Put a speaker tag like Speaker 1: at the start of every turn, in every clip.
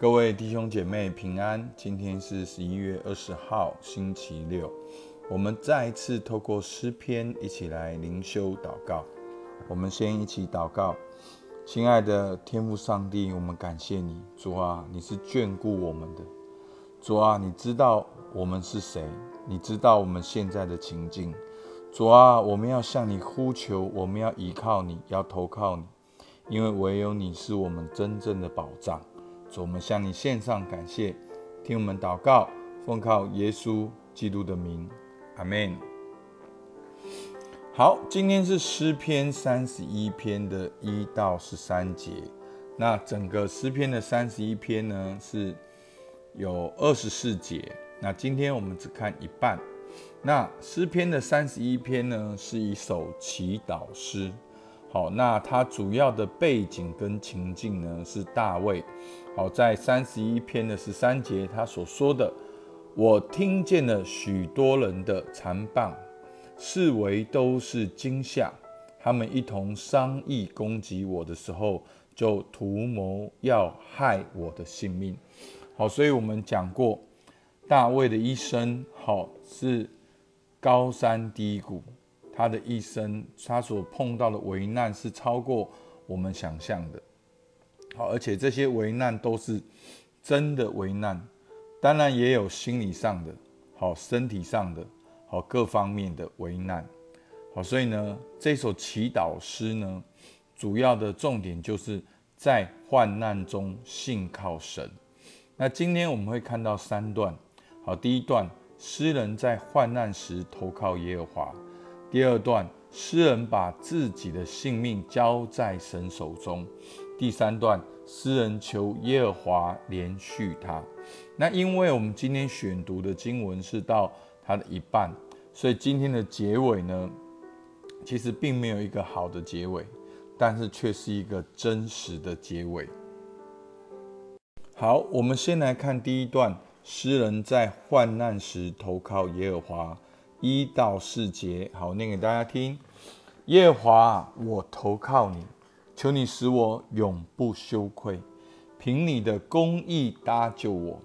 Speaker 1: 各位弟兄姐妹平安，今天是十一月二十号，星期六。我们再一次透过诗篇一起来灵修祷告。我们先一起祷告，亲爱的天父上帝，我们感谢你，主啊，你是眷顾我们的。主啊，你知道我们是谁，你知道我们现在的情境。主啊，我们要向你呼求，我们要依靠你，要投靠你，因为唯有你是我们真正的保障。主，我们向你献上感谢，听我们祷告，奉靠耶稣基督的名，阿门。好，今天是诗篇三十一篇的一到十三节。那整个诗篇的三十一篇呢，是有二十四节。那今天我们只看一半。那诗篇的三十一篇呢，是一首祈祷诗。好，那它主要的背景跟情境呢是大卫。好，在三十一篇的十三节，他所说的：“我听见了许多人的残棒，视为都是惊吓。他们一同商议攻击我的时候，就图谋要害我的性命。”好，所以我们讲过，大卫的一生，好是高山低谷。他的一生，他所碰到的危难是超过我们想象的。好，而且这些危难都是真的危难，当然也有心理上的、好身体上的、好各方面的危难。好，所以呢，这首祈祷诗呢，主要的重点就是在患难中信靠神。那今天我们会看到三段。好，第一段，诗人在患难时投靠耶和华。第二段，诗人把自己的性命交在神手中。第三段，诗人求耶和华连续他。那因为我们今天选读的经文是到它的一半，所以今天的结尾呢，其实并没有一个好的结尾，但是却是一个真实的结尾。好，我们先来看第一段，诗人在患难时投靠耶和华。一到四节，好念给大家听。耶华，我投靠你，求你使我永不羞愧，凭你的公义搭救我。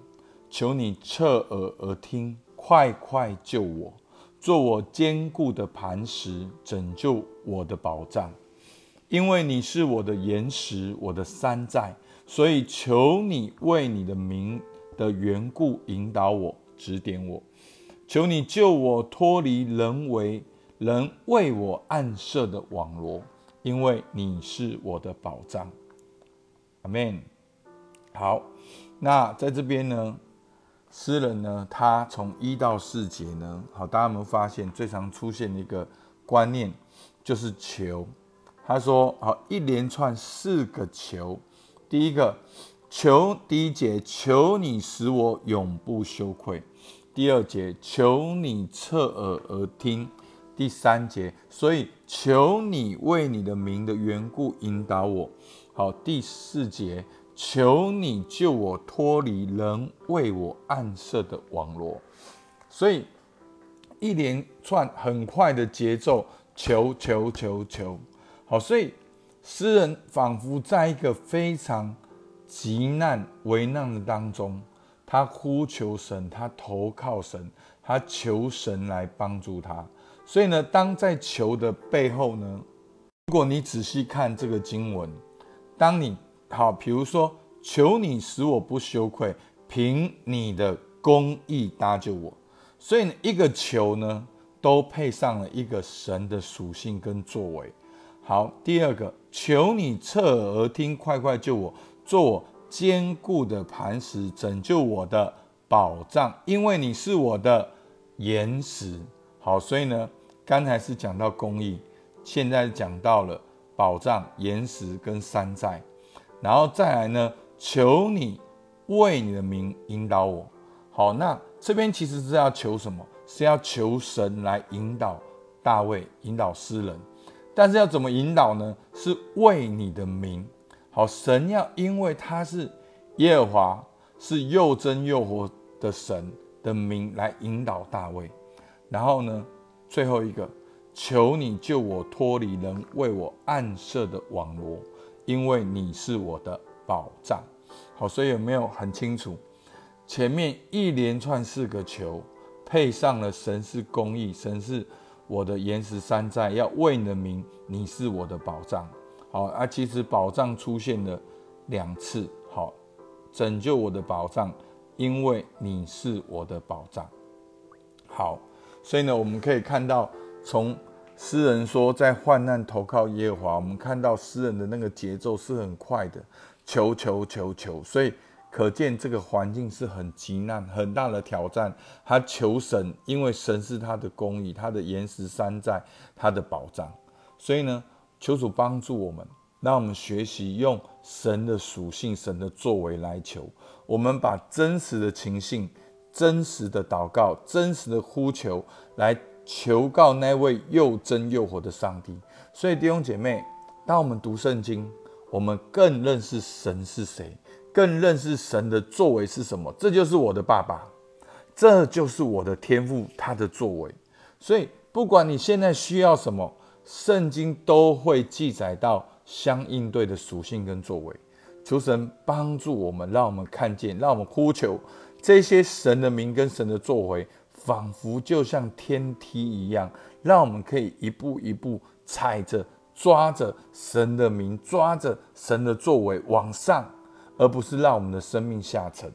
Speaker 1: 求你侧耳而听，快快救我，做我坚固的磐石，拯救我的保障。因为你是我的岩石，我的山寨，所以求你为你的名的缘故引导我，指点我。求你救我脱离人为人为我暗设的网罗，因为你是我的保障。阿门。好，那在这边呢，诗人呢，他从一到四节呢，好，大家有没有发现最常出现的一个观念就是求？他说，好，一连串四个求。第一个求，第一节，求你使我永不羞愧。第二节，求你侧耳而听；第三节，所以求你为你的名的缘故引导我。好，第四节，求你救我脱离人为我暗设的网络。所以一连串很快的节奏，求求求求。好，所以诗人仿佛在一个非常急难危难的当中。他呼求神，他投靠神，他求神来帮助他。所以呢，当在求的背后呢，如果你仔细看这个经文，当你好，比如说求你使我不羞愧，凭你的公义搭救我。所以呢一个求呢，都配上了一个神的属性跟作为。好，第二个，求你侧耳听，快快救我，做我。坚固的磐石，拯救我的保障，因为你是我的岩石。好，所以呢，刚才是讲到公义，现在讲到了保障、岩石跟山寨，然后再来呢，求你为你的名引导我。好，那这边其实是要求什么？是要求神来引导大卫，引导诗人。但是要怎么引导呢？是为你的名。好，神要因为他是耶和华，是又真又活的神的名来引导大卫。然后呢，最后一个，求你救我脱离人为我暗设的网罗，因为你是我的保障。好，所以有没有很清楚？前面一连串四个球，配上了神是公义，神是我的岩石山寨，要为你的名，你是我的保障。好啊，其实保障出现了两次。好，拯救我的保障，因为你是我的保障。好，所以呢，我们可以看到，从诗人说在患难投靠耶和华，我们看到诗人的那个节奏是很快的，求求求求，所以。可见这个环境是很极难、很大的挑战。他求神，因为神是他的公义，他的岩石山寨，他的保障。所以呢，求主帮助我们，让我们学习用神的属性、神的作为来求。我们把真实的情性、真实的祷告、真实的呼求，来求告那位又真又活的上帝。所以弟兄姐妹，当我们读圣经，我们更认识神是谁。更认识神的作为是什么？这就是我的爸爸，这就是我的天赋，他的作为。所以，不管你现在需要什么，圣经都会记载到相应对的属性跟作为。求神帮助我们，让我们看见，让我们呼求这些神的名跟神的作为，仿佛就像天梯一样，让我们可以一步一步踩着、抓着神的名，抓着神的作为往上。而不是让我们的生命下沉，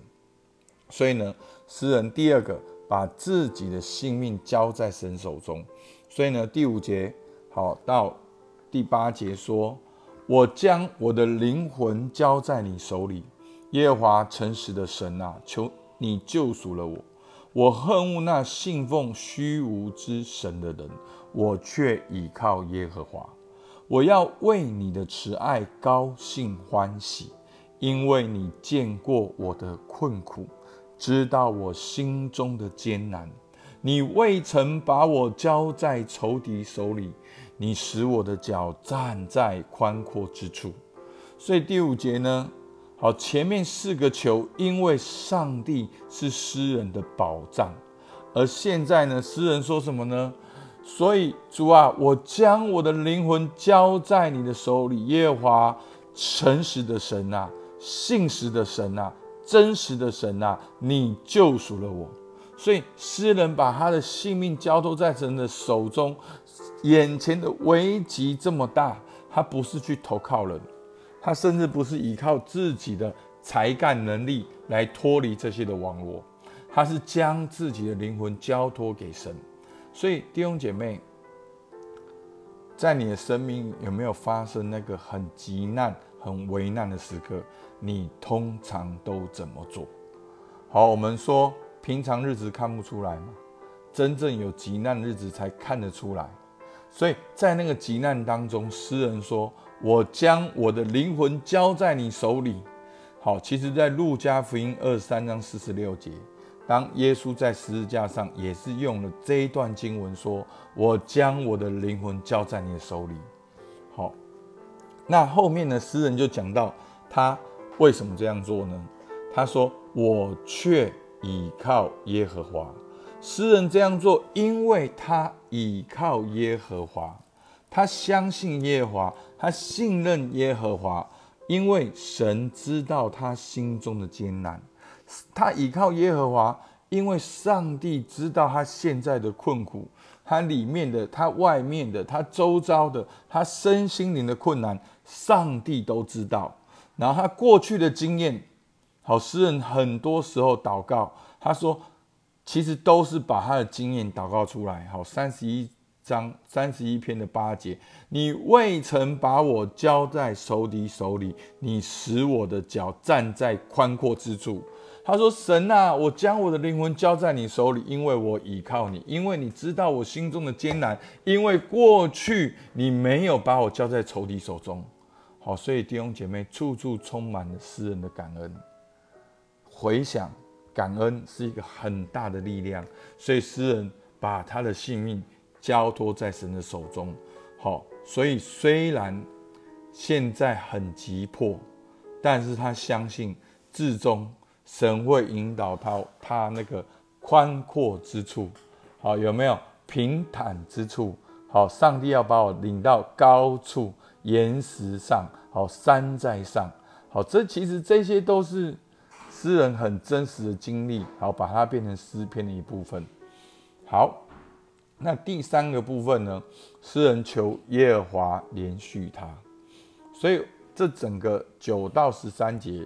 Speaker 1: 所以呢，诗人第二个把自己的性命交在神手中，所以呢，第五节好到第八节说：“我将我的灵魂交在你手里，耶和华诚实的神啊，求你救赎了我。我恨恶那信奉虚无之神的人，我却倚靠耶和华。我要为你的慈爱高兴欢喜。”因为你见过我的困苦，知道我心中的艰难，你未曾把我交在仇敌手里，你使我的脚站在宽阔之处。所以第五节呢，好，前面四个球，因为上帝是诗人的保障，而现在呢，诗人说什么呢？所以主啊，我将我的灵魂交在你的手里，耶和华诚实的神啊。信实的神呐，真实的神呐，你救赎了我。所以诗人把他的性命交托在神的手中，眼前的危机这么大，他不是去投靠人，他甚至不是依靠自己的才干能力来脱离这些的网络，他是将自己的灵魂交托给神。所以弟兄姐妹，在你的生命有没有发生那个很急难？很危难的时刻，你通常都怎么做？好，我们说平常日子看不出来嘛，真正有急难日子才看得出来。所以在那个急难当中，诗人说：“我将我的灵魂交在你手里。”好，其实，在路加福音二十三章四十六节，当耶稣在十字架上，也是用了这一段经文说：“我将我的灵魂交在你的手里。”好。那后面呢？诗人就讲到他为什么这样做呢？他说：“我却倚靠耶和华。”诗人这样做，因为他倚靠耶和华，他相信耶和华，他信任耶和华，因为神知道他心中的艰难。他倚靠耶和华，因为上帝知道他现在的困苦，他里面的、他外面的、他周遭的、他身心灵的困难。上帝都知道，然后他过去的经验，好诗人很多时候祷告，他说，其实都是把他的经验祷告出来。好，三十一章三十一篇的八节，你未曾把我交在仇敌手里，你使我的脚站在宽阔之处。他说：“神啊，我将我的灵魂交在你手里，因为我倚靠你，因为你知道我心中的艰难，因为过去你没有把我交在仇敌手中。好，所以弟兄姐妹，处处充满了诗人的感恩。回想感恩是一个很大的力量，所以诗人把他的性命交托在神的手中。好，所以虽然现在很急迫，但是他相信至终。”神会引导他，他那个宽阔之处，好有没有平坦之处？好，上帝要把我领到高处，岩石上，好山在上，好，这其实这些都是诗人很真实的经历，好，把它变成诗篇的一部分。好，那第三个部分呢？诗人求耶和华连续他，所以这整个九到十三节，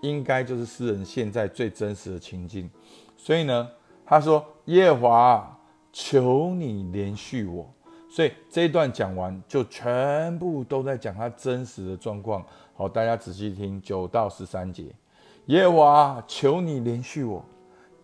Speaker 1: 应该就是诗人现在最真实的情境。所以呢，他说：“耶和华，求你连续我。”所以这一段讲完，就全部都在讲他真实的状况。好，大家仔细听九到十三节。耶和华，求你怜恤我，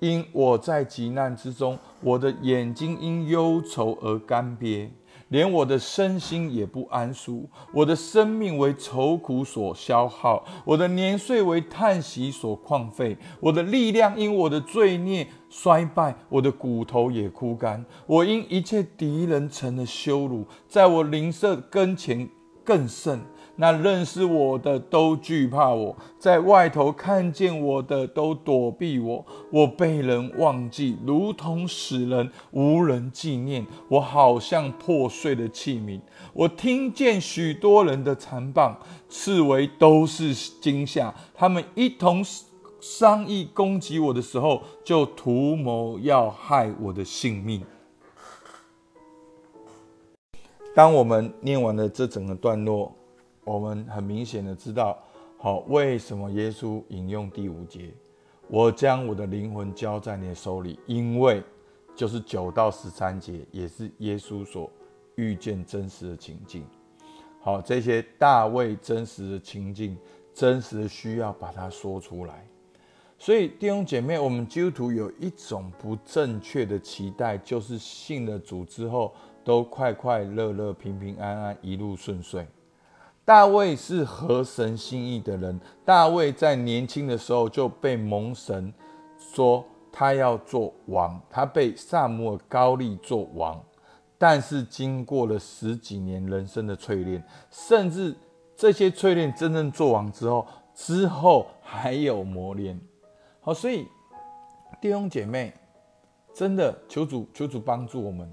Speaker 1: 因我在极难之中，我的眼睛因忧愁而干瘪。连我的身心也不安舒，我的生命为愁苦所消耗，我的年岁为叹息所旷废，我的力量因我的罪孽衰败，我的骨头也枯干。我因一切敌人成了羞辱，在我邻舍跟前更甚。那认识我的都惧怕我，在外头看见我的都躲避我。我被人忘记，如同死人，无人纪念。我好像破碎的器皿。我听见许多人的残棒，刺猬都是惊吓。他们一同商议攻击我的时候，就图谋要害我的性命。当我们念完了这整个段落。我们很明显的知道，好，为什么耶稣引用第五节？我将我的灵魂交在你的手里，因为就是九到十三节，也是耶稣所遇见真实的情境。好，这些大卫真实的情境，真实的需要把它说出来。所以弟兄姐妹，我们基督徒有一种不正确的期待，就是信了主之后，都快快乐乐、平平安安、一路顺遂。大卫是合神心意的人。大卫在年轻的时候就被蒙神说他要做王，他被萨姆尔高利做王。但是经过了十几年人生的淬炼，甚至这些淬炼真正做王之后，之后还有磨练。好，所以弟兄姐妹，真的求主求主帮助我们，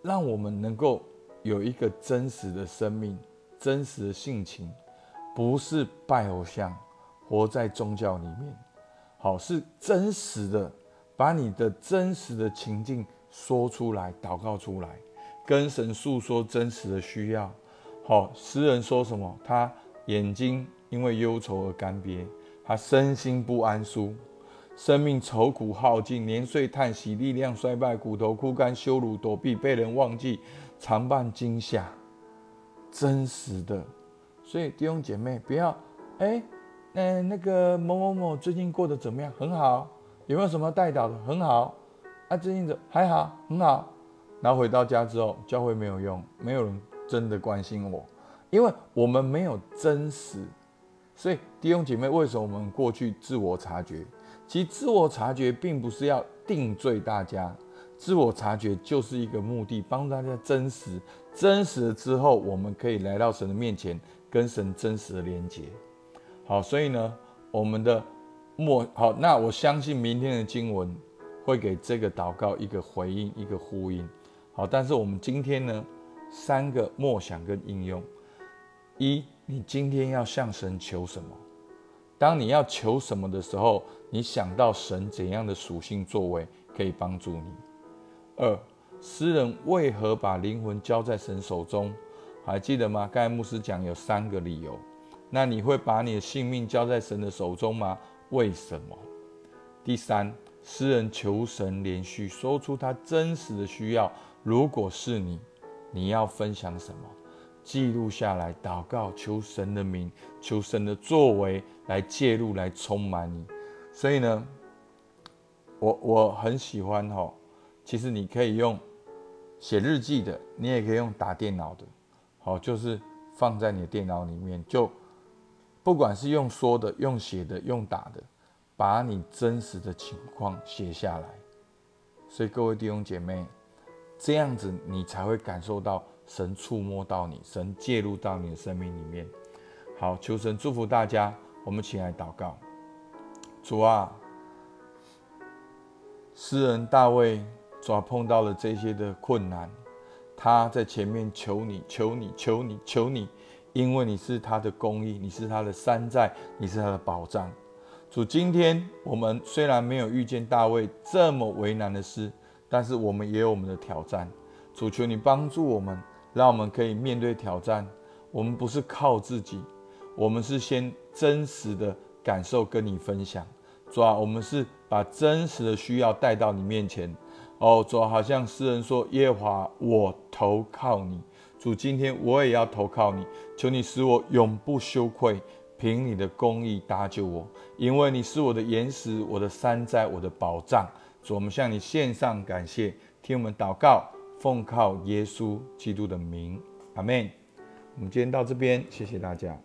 Speaker 1: 让我们能够有一个真实的生命。真实的性情，不是拜偶像，活在宗教里面，好是真实的，把你的真实的情境说出来，祷告出来，跟神诉说真实的需要。好，诗人说什么？他眼睛因为忧愁而干瘪，他身心不安舒，生命愁苦耗尽，年岁叹息，力量衰败，骨头枯干，羞辱躲避，被人忘记，常伴惊吓。真实的，所以弟兄姐妹不要，哎，嗯，那个某某某最近过得怎么样？很好，有没有什么带导的？很好，啊，最近怎还好，很好。然后回到家之后，教会没有用，没有人真的关心我，因为我们没有真实。所以弟兄姐妹，为什么我们过去自我察觉？其实自我察觉并不是要定罪大家。自我察觉就是一个目的，帮助大家真实，真实了之后，我们可以来到神的面前，跟神真实的连接。好，所以呢，我们的默好，那我相信明天的经文会给这个祷告一个回应，一个呼应。好，但是我们今天呢，三个默想跟应用：一，你今天要向神求什么？当你要求什么的时候，你想到神怎样的属性作为可以帮助你？二诗人为何把灵魂交在神手中？还记得吗？刚才牧师讲有三个理由。那你会把你的性命交在神的手中吗？为什么？第三，诗人求神连续说出他真实的需要。如果是你，你要分享什么？记录下来，祷告，求神的名，求神的作为来介入，来充满你。所以呢，我我很喜欢哈。其实你可以用写日记的，你也可以用打电脑的，好，就是放在你的电脑里面，就不管是用说的、用写的、用打的，把你真实的情况写下来。所以各位弟兄姐妹，这样子你才会感受到神触摸到你，神介入到你的生命里面。好，求神祝福大家，我们起来祷告。主啊，诗人大卫。主要碰到了这些的困难，他在前面求你，求你，求你，求你，因为你是他的公义，你是他的山寨，你是他的保障。主，今天我们虽然没有遇见大卫这么为难的事，但是我们也有我们的挑战。主，求你帮助我们，让我们可以面对挑战。我们不是靠自己，我们是先真实的感受跟你分享。主啊，我们是把真实的需要带到你面前。哦，主，好像诗人说：“耶华，我投靠你。”主，今天我也要投靠你，求你使我永不羞愧。凭你的公义搭救我，因为你是我的岩石，我的山寨，我的保障。主，我们向你献上感谢，听我们祷告，奉靠耶稣基督的名，阿门。我们今天到这边，谢谢大家。